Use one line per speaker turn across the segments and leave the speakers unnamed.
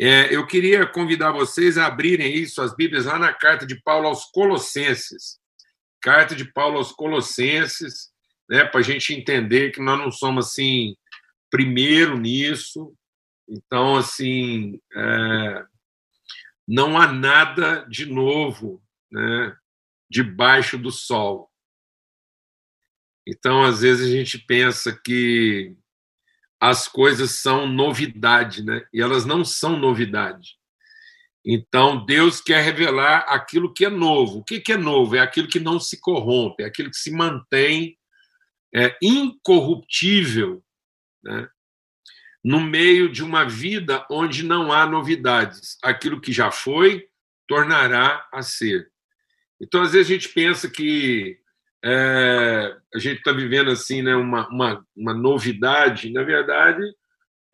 É, eu queria convidar vocês a abrirem aí suas Bíblias lá na carta de Paulo aos Colossenses. Carta de Paulo aos Colossenses, né, para a gente entender que nós não somos assim primeiro nisso. Então, assim, é, não há nada de novo né, debaixo do sol. Então, às vezes, a gente pensa que as coisas são novidade, né? E elas não são novidade. Então, Deus quer revelar aquilo que é novo. O que é novo? É aquilo que não se corrompe, é aquilo que se mantém é, incorruptível, né? no meio de uma vida onde não há novidades. Aquilo que já foi, tornará a ser. Então, às vezes, a gente pensa que é, a gente está vivendo assim, né, uma, uma, uma novidade, na verdade,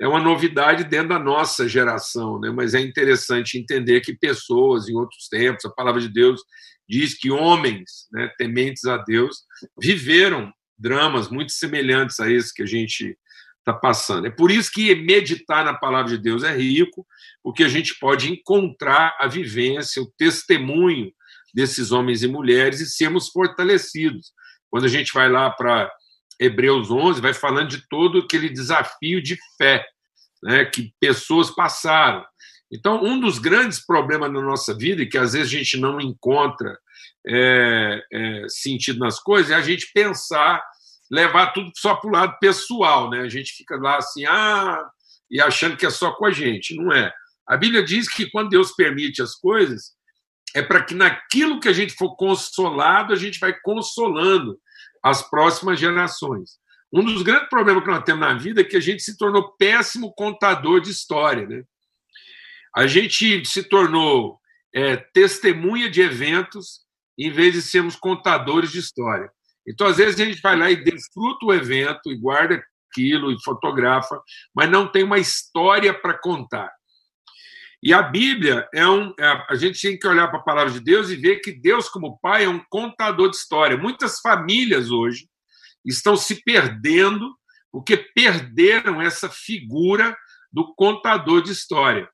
é uma novidade dentro da nossa geração, né? mas é interessante entender que pessoas em outros tempos, a palavra de Deus diz que homens né, tementes a Deus viveram dramas muito semelhantes a esse que a gente está passando. É por isso que meditar na palavra de Deus é rico, porque a gente pode encontrar a vivência, o testemunho desses homens e mulheres e sermos fortalecidos. Quando a gente vai lá para Hebreus 11, vai falando de todo aquele desafio de fé né, que pessoas passaram. Então, um dos grandes problemas na nossa vida, e que às vezes a gente não encontra é, é, sentido nas coisas, é a gente pensar, levar tudo só para o lado pessoal. Né? A gente fica lá assim, ah, e achando que é só com a gente. Não é. A Bíblia diz que quando Deus permite as coisas, é para que naquilo que a gente for consolado, a gente vai consolando as próximas gerações. Um dos grandes problemas que nós temos na vida é que a gente se tornou péssimo contador de história. Né? A gente se tornou é, testemunha de eventos em vez de sermos contadores de história. Então, às vezes, a gente vai lá e desfruta o evento e guarda aquilo e fotografa, mas não tem uma história para contar. E a Bíblia é um. É, a gente tem que olhar para a palavra de Deus e ver que Deus, como Pai, é um contador de história. Muitas famílias hoje estão se perdendo porque perderam essa figura do contador de história.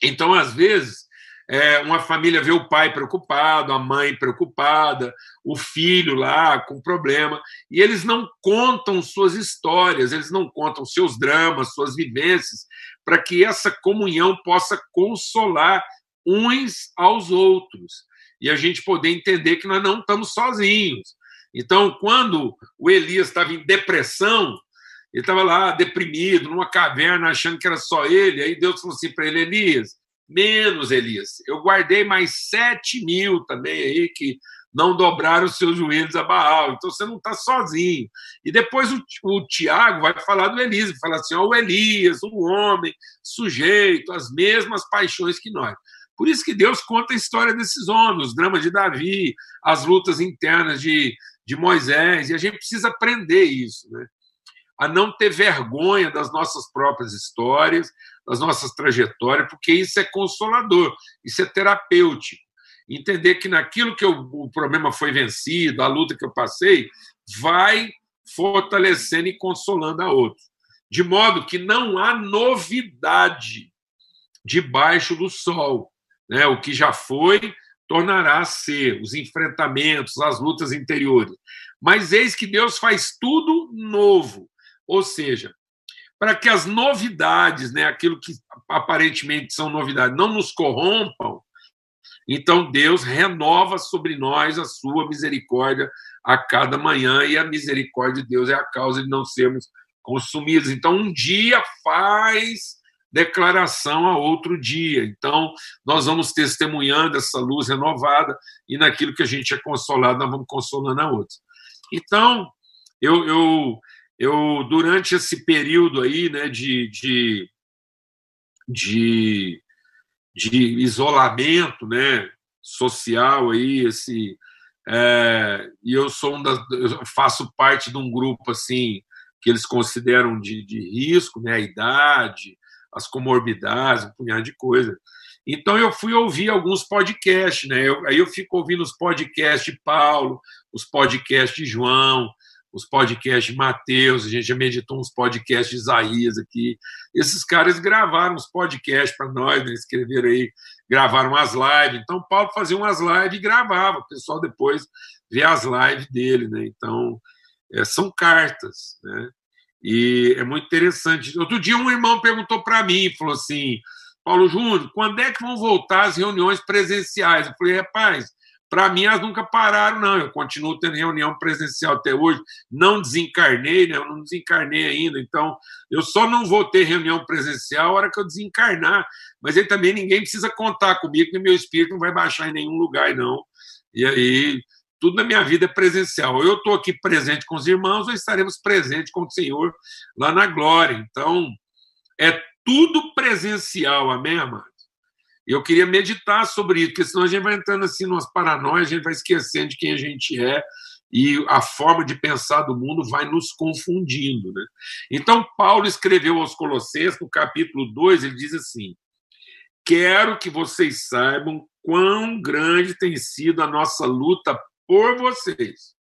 Então, às vezes, é, uma família vê o pai preocupado, a mãe preocupada, o filho lá com problema, e eles não contam suas histórias, eles não contam seus dramas, suas vivências, para que essa comunhão possa consolar uns aos outros e a gente poder entender que nós não estamos sozinhos. Então, quando o Elias estava em depressão, ele estava lá deprimido, numa caverna, achando que era só ele. Aí Deus falou assim para ele: Elias, menos, Elias. Eu guardei mais sete mil também aí que não dobraram os seus joelhos a Baal. Então você não está sozinho. E depois o, o Tiago vai falar do Elias, vai falar assim: ó, o Elias, um homem sujeito às mesmas paixões que nós. Por isso que Deus conta a história desses homens, os dramas de Davi, as lutas internas de, de Moisés, e a gente precisa aprender isso, né? A não ter vergonha das nossas próprias histórias, das nossas trajetórias, porque isso é consolador, isso é terapêutico entender que naquilo que eu, o problema foi vencido, a luta que eu passei, vai fortalecendo e consolando a outros. De modo que não há novidade debaixo do sol. Né? O que já foi tornará a ser, os enfrentamentos, as lutas interiores. Mas eis que Deus faz tudo novo. Ou seja, para que as novidades, né, aquilo que aparentemente são novidades, não nos corrompam, então Deus renova sobre nós a sua misericórdia a cada manhã, e a misericórdia de Deus é a causa de não sermos consumidos. Então, um dia faz declaração a outro dia. Então, nós vamos testemunhando essa luz renovada, e naquilo que a gente é consolado, nós vamos consolando a outros. Então, eu, eu, eu durante esse período aí né, de, de, de de isolamento, né, social aí, esse é, e eu sou um das, eu faço parte de um grupo assim que eles consideram de, de risco, né, a idade, as comorbidades, um punhado de coisa. Então eu fui ouvir alguns podcasts, né? Eu, aí eu fico ouvindo os podcasts de Paulo, os podcasts de João, os podcasts de Mateus, a gente já meditou uns podcasts de Isaías aqui. Esses caras gravaram os podcasts para nós, né? escreveram aí, gravaram as lives. Então, Paulo fazia umas lives e gravava, o pessoal depois vê as lives dele. Né? Então, é, são cartas. Né? E é muito interessante. Outro dia, um irmão perguntou para mim, falou assim: Paulo Júnior, quando é que vão voltar as reuniões presenciais? Eu falei, rapaz, para mim, elas nunca pararam, não. Eu continuo tendo reunião presencial até hoje. Não desencarnei, né? Eu não desencarnei ainda. Então, eu só não vou ter reunião presencial na hora que eu desencarnar. Mas aí também ninguém precisa contar comigo, que meu espírito não vai baixar em nenhum lugar, não. E aí, tudo na minha vida é presencial. Eu estou aqui presente com os irmãos, ou estaremos presentes com o Senhor lá na glória. Então, é tudo presencial, amém, amado? Eu queria meditar sobre isso, porque senão a gente vai entrando assim nas paranoias, a gente vai esquecendo de quem a gente é e a forma de pensar do mundo vai nos confundindo. Né? Então, Paulo escreveu aos Colossenses, no capítulo 2, ele diz assim: Quero que vocês saibam quão grande tem sido a nossa luta por vocês.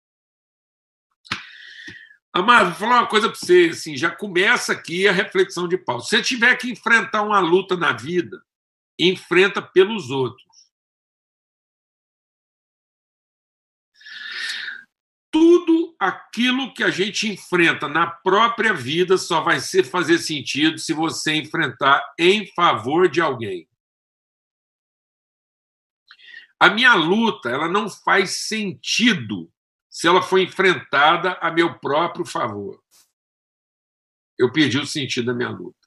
Amado, vou falar uma coisa para você, assim, já começa aqui a reflexão de Paulo. Se você tiver que enfrentar uma luta na vida, enfrenta pelos outros. Tudo aquilo que a gente enfrenta na própria vida só vai ser fazer sentido se você enfrentar em favor de alguém. A minha luta, ela não faz sentido se ela for enfrentada a meu próprio favor. Eu perdi o sentido da minha luta.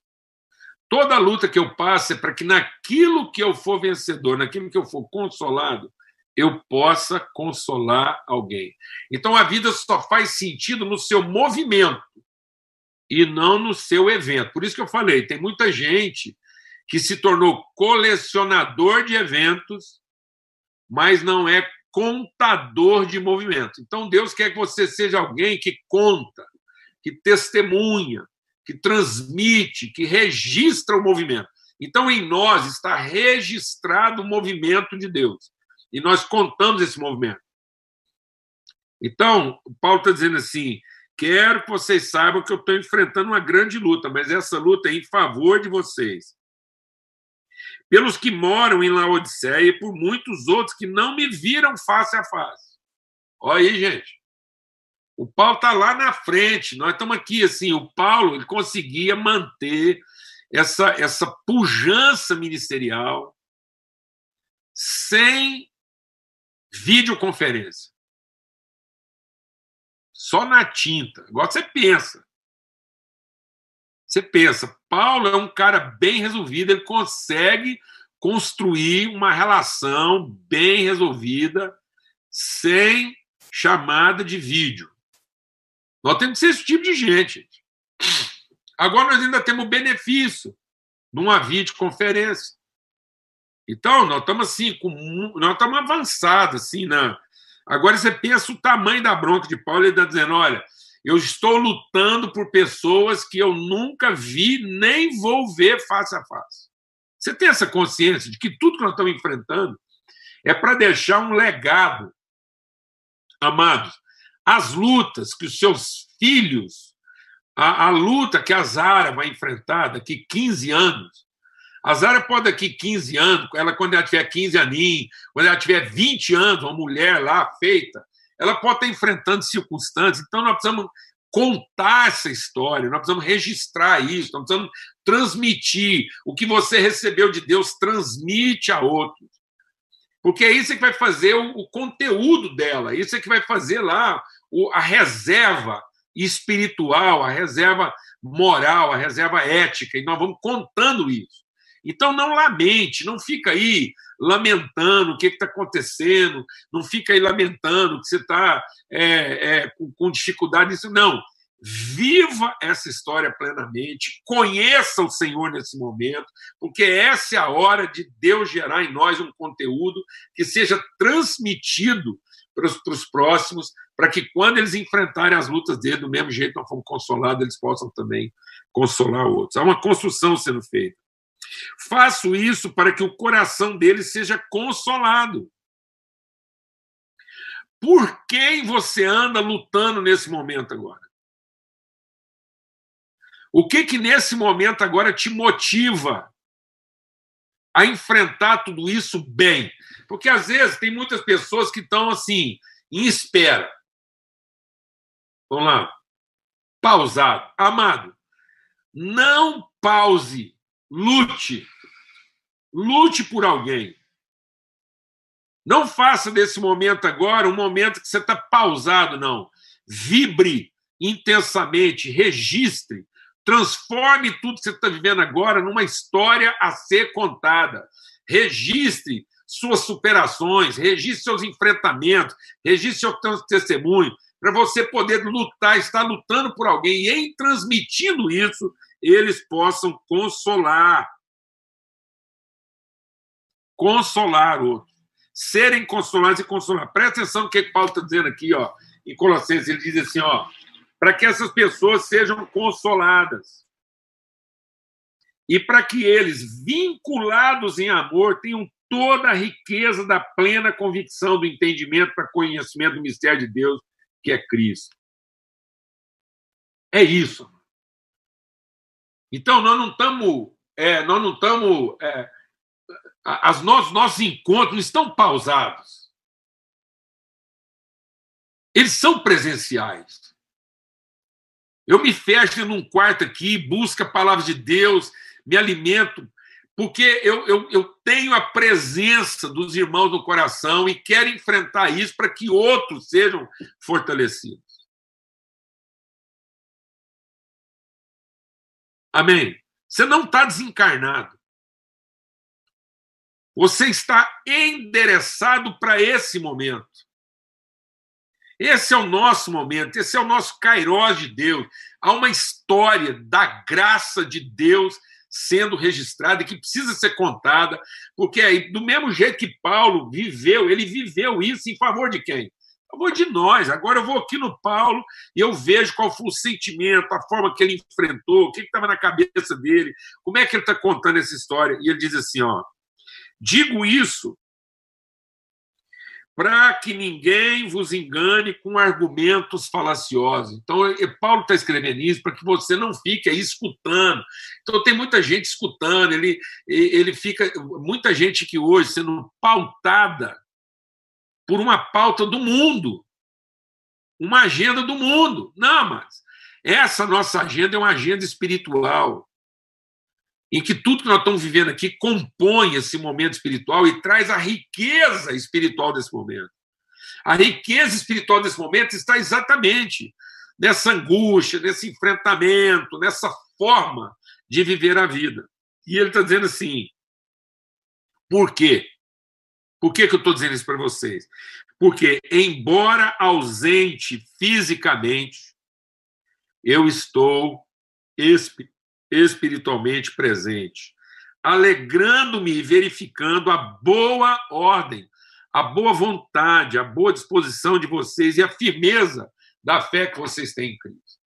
Toda luta que eu passo é para que naquilo que eu for vencedor, naquilo que eu for consolado, eu possa consolar alguém. Então a vida só faz sentido no seu movimento e não no seu evento. Por isso que eu falei, tem muita gente que se tornou colecionador de eventos, mas não é contador de movimento. Então Deus quer que você seja alguém que conta, que testemunha, que transmite, que registra o movimento. Então, em nós está registrado o movimento de Deus. E nós contamos esse movimento. Então, Paulo está dizendo assim: quero que vocês saibam que eu estou enfrentando uma grande luta, mas essa luta é em favor de vocês. Pelos que moram em Laodiceia e por muitos outros que não me viram face a face. Olha aí, gente. O Paulo está lá na frente, nós estamos aqui assim. O Paulo ele conseguia manter essa, essa pujança ministerial sem videoconferência. Só na tinta. Agora você pensa. Você pensa, Paulo é um cara bem resolvido, ele consegue construir uma relação bem resolvida sem chamada de vídeo. Nós temos que ser esse tipo de gente. Agora nós ainda temos benefício de uma videoconferência. Então, nós estamos assim, com, nós estamos avançados, assim, na. Agora você pensa o tamanho da bronca de Paulo, ele está dizendo: olha, eu estou lutando por pessoas que eu nunca vi, nem vou ver face a face. Você tem essa consciência de que tudo que nós estamos enfrentando é para deixar um legado. Amados, as lutas que os seus filhos, a, a luta que a Zara vai enfrentar daqui 15 anos, a Zara pode daqui 15 anos, ela quando ela tiver 15 aninhos, quando ela tiver 20 anos, uma mulher lá feita, ela pode estar enfrentando circunstâncias. Então nós precisamos contar essa história, nós precisamos registrar isso, nós precisamos transmitir o que você recebeu de Deus, transmite a outros. Porque é isso que vai fazer o, o conteúdo dela, isso é que vai fazer lá a reserva espiritual, a reserva moral, a reserva ética, e nós vamos contando isso. Então não lamente, não fica aí lamentando o que está acontecendo, não fica aí lamentando que você está é, é, com, com dificuldade nisso, não. Viva essa história plenamente, conheça o Senhor nesse momento, porque essa é a hora de Deus gerar em nós um conteúdo que seja transmitido para os, para os próximos, para que quando eles enfrentarem as lutas dele, do mesmo jeito nós fomos consolados, eles possam também consolar outros. Há uma construção sendo feita. Faço isso para que o coração deles seja consolado. por quem você anda lutando nesse momento agora? O que que nesse momento agora te motiva a enfrentar tudo isso bem? Porque às vezes tem muitas pessoas que estão assim, em espera. Vamos lá. Pausado. Amado, não pause. Lute. Lute por alguém. Não faça desse momento agora um momento que você está pausado, não. Vibre intensamente, registre, transforme tudo que você está vivendo agora numa história a ser contada. Registre suas superações, registre seus enfrentamentos, registre seu testemunho, para você poder lutar, estar lutando por alguém e, em transmitindo isso, eles possam consolar. Consolar outros serem consolados e consolar. Presta atenção no que Paulo está dizendo aqui, ó, em Colossenses. Ele diz assim, ó, para que essas pessoas sejam consoladas e para que eles, vinculados em amor, tenham toda a riqueza da plena convicção do entendimento para conhecimento do mistério de Deus, que é Cristo. É isso. Então, nós não estamos é, nós não estamos é, as nossos, nossos encontros estão pausados. Eles são presenciais. Eu me fecho num quarto aqui, busco a palavra de Deus, me alimento, porque eu, eu, eu tenho a presença dos irmãos no coração e quero enfrentar isso para que outros sejam fortalecidos. Amém? Você não está desencarnado. Você está endereçado para esse momento. Esse é o nosso momento, esse é o nosso Kairós de Deus. Há uma história da graça de Deus sendo registrada que precisa ser contada, porque é do mesmo jeito que Paulo viveu, ele viveu isso em favor de quem? Em favor de nós. Agora eu vou aqui no Paulo e eu vejo qual foi o sentimento, a forma que ele enfrentou, o que estava na cabeça dele, como é que ele está contando essa história. E ele diz assim: ó, Digo isso para que ninguém vos engane com argumentos falaciosos. Então, Paulo está escrevendo isso para que você não fique aí escutando. Então, tem muita gente escutando, ele, ele fica. Muita gente que hoje sendo pautada por uma pauta do mundo, uma agenda do mundo. Não, mas essa nossa agenda é uma agenda espiritual em que tudo que nós estamos vivendo aqui compõe esse momento espiritual e traz a riqueza espiritual desse momento. A riqueza espiritual desse momento está exatamente nessa angústia, nesse enfrentamento, nessa forma de viver a vida. E ele está dizendo assim: por quê? Por que, que eu estou dizendo isso para vocês? Porque, embora ausente fisicamente, eu estou espiritualmente presente, alegrando-me e verificando a boa ordem, a boa vontade, a boa disposição de vocês e a firmeza da fé que vocês têm em Cristo.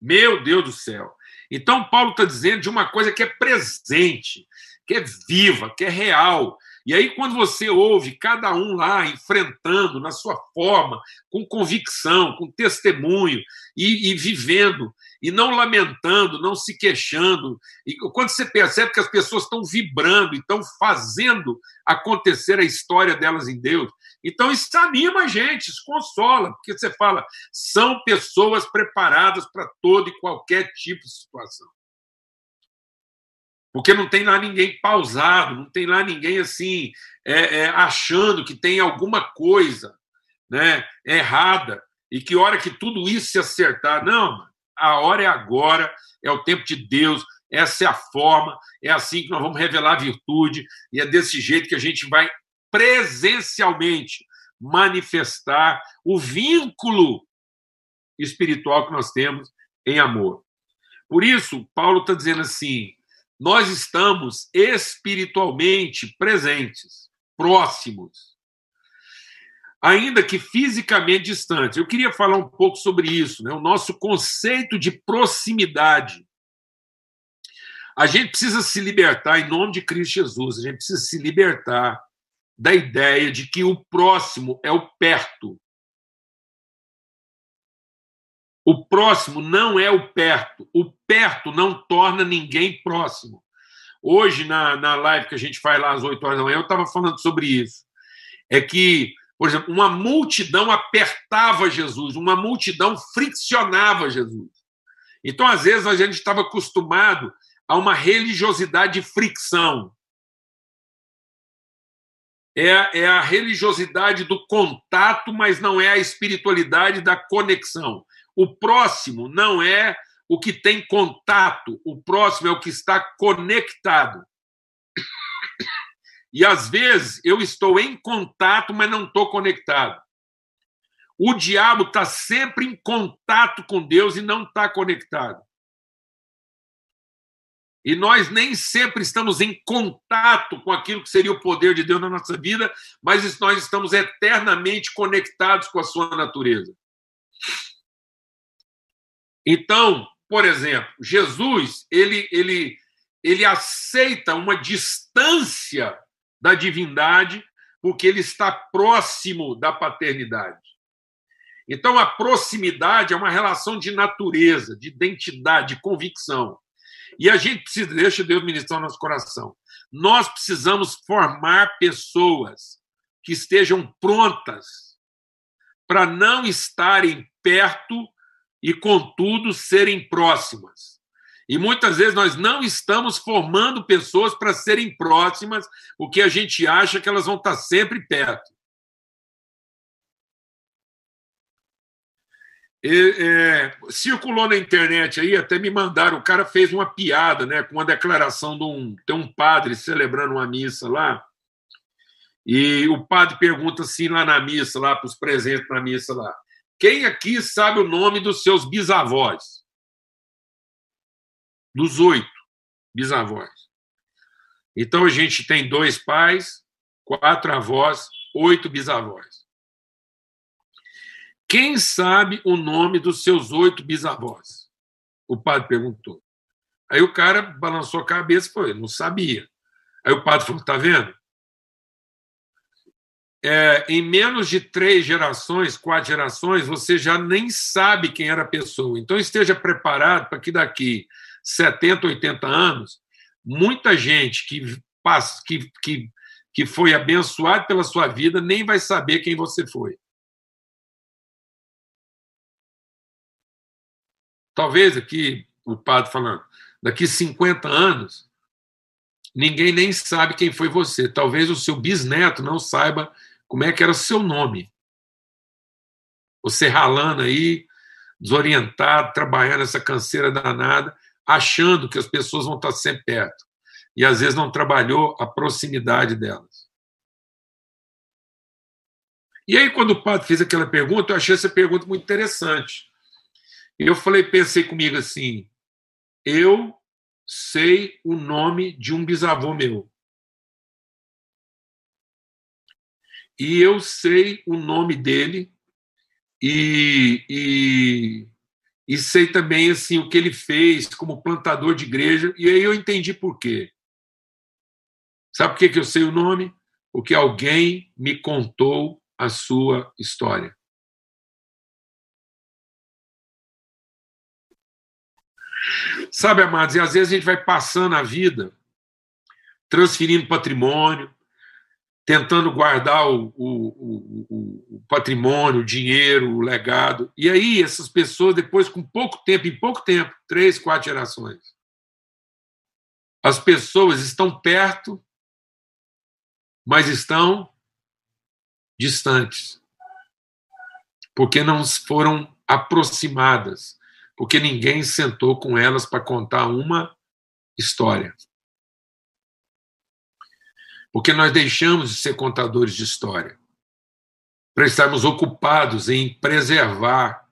Meu Deus do céu. Então, Paulo está dizendo de uma coisa que é presente, que é viva, que é real, e aí, quando você ouve cada um lá enfrentando na sua forma, com convicção, com testemunho e, e vivendo, e não lamentando, não se queixando, e quando você percebe que as pessoas estão vibrando, estão fazendo acontecer a história delas em Deus, então isso anima a gente, isso consola, porque você fala, são pessoas preparadas para todo e qualquer tipo de situação. Porque não tem lá ninguém pausado, não tem lá ninguém assim, é, é, achando que tem alguma coisa né, errada e que hora que tudo isso se acertar. Não, a hora é agora, é o tempo de Deus, essa é a forma, é assim que nós vamos revelar a virtude e é desse jeito que a gente vai presencialmente manifestar o vínculo espiritual que nós temos em amor. Por isso, Paulo está dizendo assim: nós estamos espiritualmente presentes, próximos, ainda que fisicamente distantes. Eu queria falar um pouco sobre isso, né? o nosso conceito de proximidade. A gente precisa se libertar em nome de Cristo Jesus, a gente precisa se libertar da ideia de que o próximo é o perto. O próximo não é o perto. O perto não torna ninguém próximo. Hoje, na, na live que a gente faz lá às 8 horas da manhã, eu estava falando sobre isso. É que, por exemplo, uma multidão apertava Jesus, uma multidão friccionava Jesus. Então, às vezes, a gente estava acostumado a uma religiosidade de fricção. É, é a religiosidade do contato, mas não é a espiritualidade da conexão. O próximo não é o que tem contato, o próximo é o que está conectado. E às vezes eu estou em contato, mas não estou conectado. O diabo está sempre em contato com Deus e não está conectado. E nós nem sempre estamos em contato com aquilo que seria o poder de Deus na nossa vida, mas nós estamos eternamente conectados com a sua natureza. Então, por exemplo, Jesus, ele, ele, ele aceita uma distância da divindade porque ele está próximo da paternidade. Então, a proximidade é uma relação de natureza, de identidade, de convicção. E a gente precisa, deixa Deus ministrar o nosso coração. Nós precisamos formar pessoas que estejam prontas para não estarem perto e, contudo, serem próximas. E muitas vezes nós não estamos formando pessoas para serem próximas, porque a gente acha que elas vão estar sempre perto. É, circulou na internet aí, até me mandaram, o cara fez uma piada, né, com uma declaração de um, tem um padre celebrando uma missa lá, e o padre pergunta assim lá na missa, lá para os presentes na missa lá, quem aqui sabe o nome dos seus bisavós? Dos oito bisavós. Então a gente tem dois pais, quatro avós, oito bisavós. Quem sabe o nome dos seus oito bisavós? O padre perguntou. Aí o cara balançou a cabeça e falou: não sabia. Aí o padre falou: tá vendo? É, em menos de três gerações, quatro gerações, você já nem sabe quem era a pessoa. Então, esteja preparado para que daqui 70, 80 anos, muita gente que, que, que, que foi abençoada pela sua vida nem vai saber quem você foi. Talvez aqui, o padre falando, daqui 50 anos, ninguém nem sabe quem foi você. Talvez o seu bisneto não saiba como é que era o seu nome. Você ralando aí, desorientado, trabalhando essa canseira danada, achando que as pessoas vão estar sempre perto. E às vezes não trabalhou a proximidade delas. E aí, quando o padre fez aquela pergunta, eu achei essa pergunta muito interessante. Eu falei, pensei comigo assim: eu sei o nome de um bisavô meu. E eu sei o nome dele e, e, e, sei também assim o que ele fez como plantador de igreja e aí eu entendi por quê. Sabe por que, que eu sei o nome? Porque alguém me contou a sua história. Sabe, amados, e às vezes a gente vai passando a vida transferindo patrimônio, tentando guardar o, o, o, o, patrimônio, o dinheiro, o legado. E aí, essas pessoas, depois, com pouco tempo, em pouco tempo, três, quatro gerações, as pessoas estão perto, mas estão distantes. Porque não foram aproximadas, porque ninguém sentou com elas para contar uma história porque nós deixamos de ser contadores de história para estarmos ocupados em preservar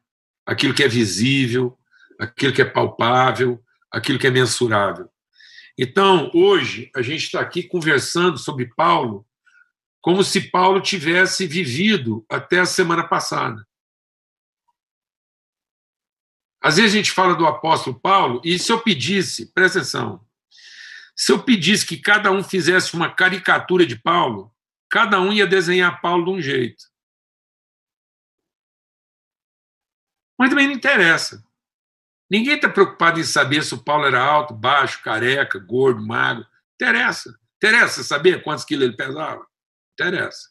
aquilo que é visível, aquilo que é palpável, aquilo que é mensurável. Então, hoje, a gente está aqui conversando sobre Paulo como se Paulo tivesse vivido até a semana passada. Às vezes a gente fala do apóstolo Paulo, e se eu pedisse, presta atenção, se eu pedisse que cada um fizesse uma caricatura de Paulo, cada um ia desenhar Paulo de um jeito. Mas também não interessa. Ninguém está preocupado em saber se o Paulo era alto, baixo, careca, gordo, magro. Interessa. Interessa saber quantos quilos ele pesava? Interessa.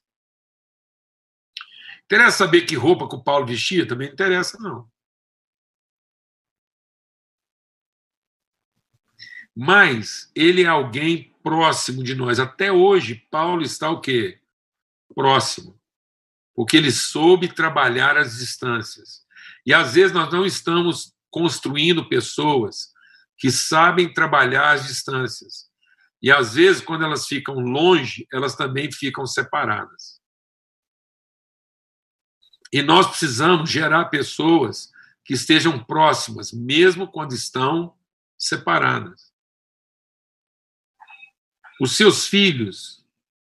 Interessa saber que roupa que o Paulo vestia? Também não interessa, não. Mas ele é alguém próximo de nós. Até hoje, Paulo está o quê? Próximo. Porque ele soube trabalhar as distâncias. E às vezes nós não estamos construindo pessoas que sabem trabalhar as distâncias. E às vezes, quando elas ficam longe, elas também ficam separadas. E nós precisamos gerar pessoas que estejam próximas, mesmo quando estão separadas. Os seus filhos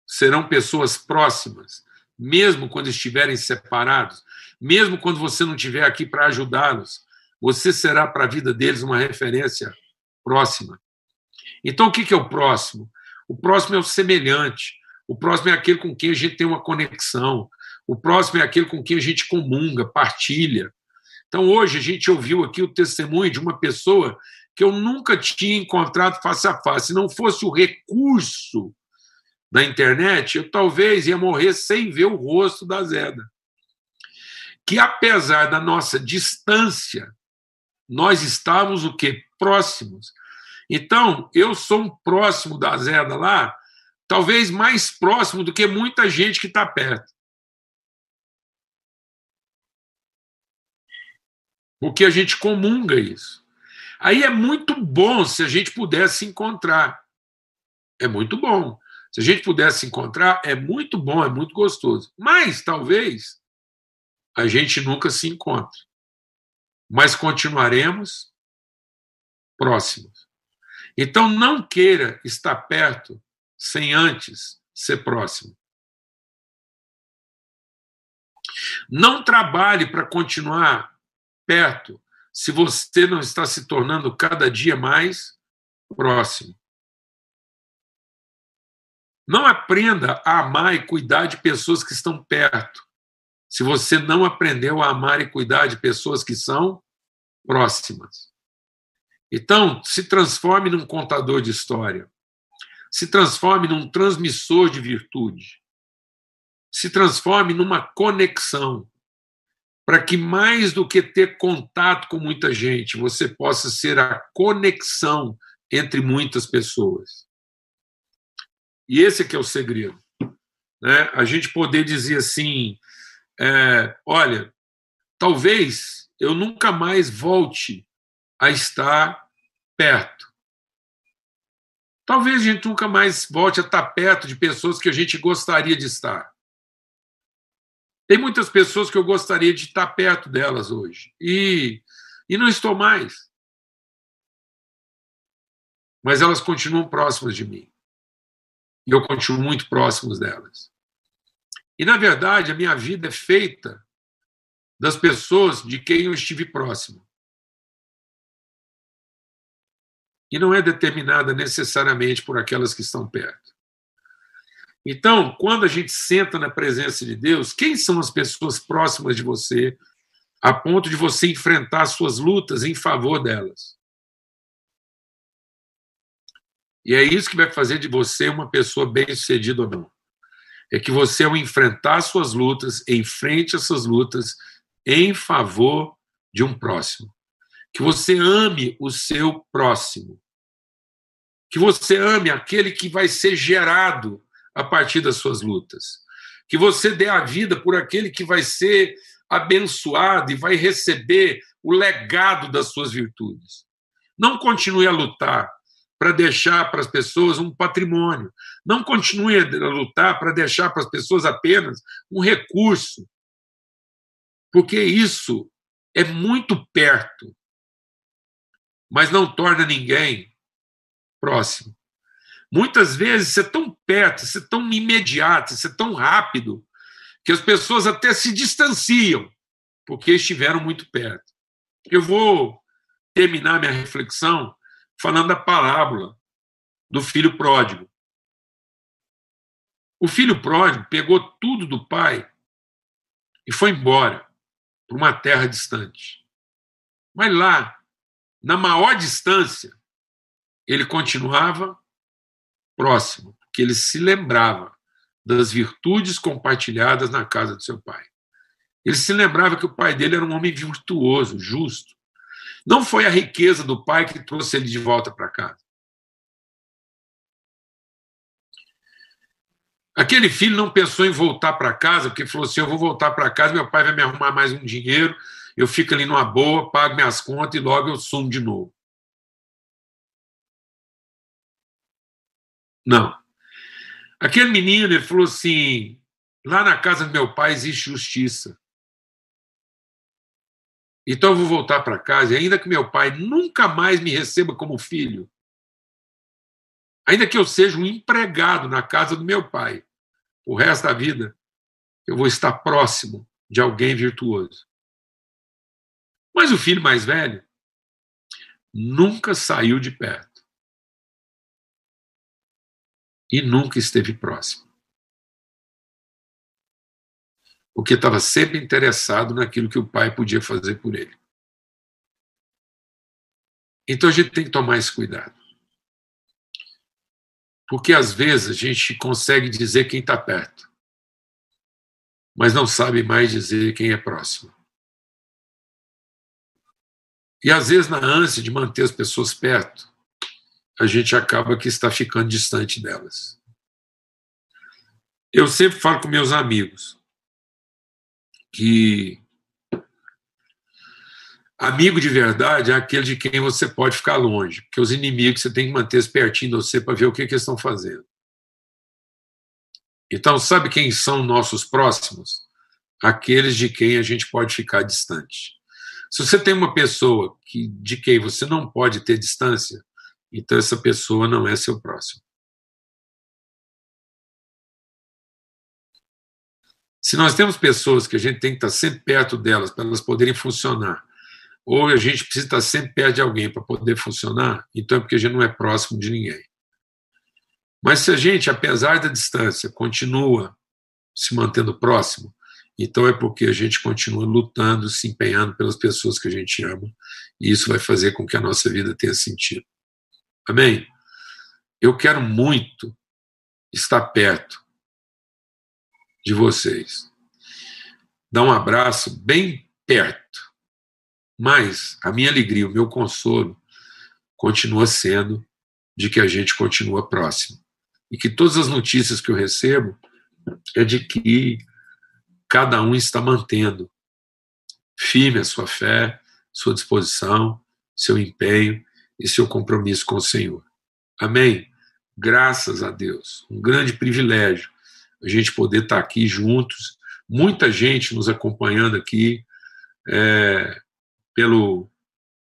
serão pessoas próximas, mesmo quando estiverem separados, mesmo quando você não estiver aqui para ajudá-los, você será para a vida deles uma referência próxima. Então, o que é o próximo? O próximo é o semelhante. O próximo é aquele com quem a gente tem uma conexão. O próximo é aquele com quem a gente comunga, partilha. Então, hoje, a gente ouviu aqui o testemunho de uma pessoa que eu nunca tinha encontrado face a face. Se não fosse o recurso da internet, eu talvez ia morrer sem ver o rosto da Zeda. Que apesar da nossa distância, nós estávamos o quê? Próximos. Então, eu sou um próximo da Zeda lá, talvez mais próximo do que muita gente que está perto. Porque a gente comunga isso. Aí é muito bom se a gente pudesse encontrar. É muito bom. Se a gente pudesse encontrar, é muito bom, é muito gostoso. Mas talvez a gente nunca se encontre. Mas continuaremos próximos. Então não queira estar perto sem antes ser próximo. Não trabalhe para continuar perto se você não está se tornando cada dia mais próximo. Não aprenda a amar e cuidar de pessoas que estão perto, se você não aprendeu a amar e cuidar de pessoas que são próximas. Então, se transforme num contador de história. Se transforme num transmissor de virtude. Se transforme numa conexão para que mais do que ter contato com muita gente, você possa ser a conexão entre muitas pessoas. E esse é que é o segredo. Né? A gente poder dizer assim, é, olha, talvez eu nunca mais volte a estar perto. Talvez a gente nunca mais volte a estar perto de pessoas que a gente gostaria de estar. Tem muitas pessoas que eu gostaria de estar perto delas hoje. E, e não estou mais. Mas elas continuam próximas de mim. E eu continuo muito próximo delas. E, na verdade, a minha vida é feita das pessoas de quem eu estive próximo. E não é determinada necessariamente por aquelas que estão perto. Então, quando a gente senta na presença de Deus, quem são as pessoas próximas de você, a ponto de você enfrentar suas lutas em favor delas? E é isso que vai fazer de você uma pessoa bem-sucedida ou não. É que você, ao enfrentar suas lutas, enfrente essas lutas em favor de um próximo. Que você ame o seu próximo. Que você ame aquele que vai ser gerado a partir das suas lutas. Que você dê a vida por aquele que vai ser abençoado e vai receber o legado das suas virtudes. Não continue a lutar para deixar para as pessoas um patrimônio. Não continue a lutar para deixar para as pessoas apenas um recurso. Porque isso é muito perto, mas não torna ninguém próximo. Muitas vezes você é tão perto, você é tão imediato, você é tão rápido, que as pessoas até se distanciam, porque estiveram muito perto. Eu vou terminar minha reflexão falando da parábola do filho pródigo. O filho pródigo pegou tudo do pai e foi embora para uma terra distante. Mas lá, na maior distância, ele continuava próximo, porque ele se lembrava das virtudes compartilhadas na casa do seu pai. Ele se lembrava que o pai dele era um homem virtuoso, justo. Não foi a riqueza do pai que trouxe ele de volta para casa. Aquele filho não pensou em voltar para casa, porque falou assim: eu vou voltar para casa, meu pai vai me arrumar mais um dinheiro, eu fico ali numa boa, pago minhas contas e logo eu sumo de novo. Não. Aquele menino, ele falou assim: lá na casa do meu pai existe justiça. Então eu vou voltar para casa, e ainda que meu pai nunca mais me receba como filho, ainda que eu seja um empregado na casa do meu pai, o resto da vida, eu vou estar próximo de alguém virtuoso. Mas o filho mais velho nunca saiu de perto. E nunca esteve próximo. Porque estava sempre interessado naquilo que o pai podia fazer por ele. Então a gente tem que tomar esse cuidado. Porque às vezes a gente consegue dizer quem está perto, mas não sabe mais dizer quem é próximo. E às vezes, na ânsia de manter as pessoas perto, a gente acaba que está ficando distante delas. Eu sempre falo com meus amigos que Amigo de verdade é aquele de quem você pode ficar longe, porque os inimigos você tem que manter pertinho de você para ver o que, que eles estão fazendo. Então, sabe quem são nossos próximos? Aqueles de quem a gente pode ficar distante. Se você tem uma pessoa que, de quem você não pode ter distância, então essa pessoa não é seu próximo. Se nós temos pessoas que a gente tem que estar sempre perto delas para elas poderem funcionar, ou a gente precisa estar sempre perto de alguém para poder funcionar, então é porque a gente não é próximo de ninguém. Mas se a gente, apesar da distância, continua se mantendo próximo, então é porque a gente continua lutando, se empenhando pelas pessoas que a gente ama, e isso vai fazer com que a nossa vida tenha sentido. Amém? Eu quero muito estar perto de vocês. Dar um abraço bem perto mas a minha alegria, o meu consolo, continua sendo de que a gente continua próximo. E que todas as notícias que eu recebo é de que cada um está mantendo firme a sua fé, sua disposição, seu empenho e seu compromisso com o Senhor. Amém? Graças a Deus. Um grande privilégio a gente poder estar aqui juntos. Muita gente nos acompanhando aqui. É, pelo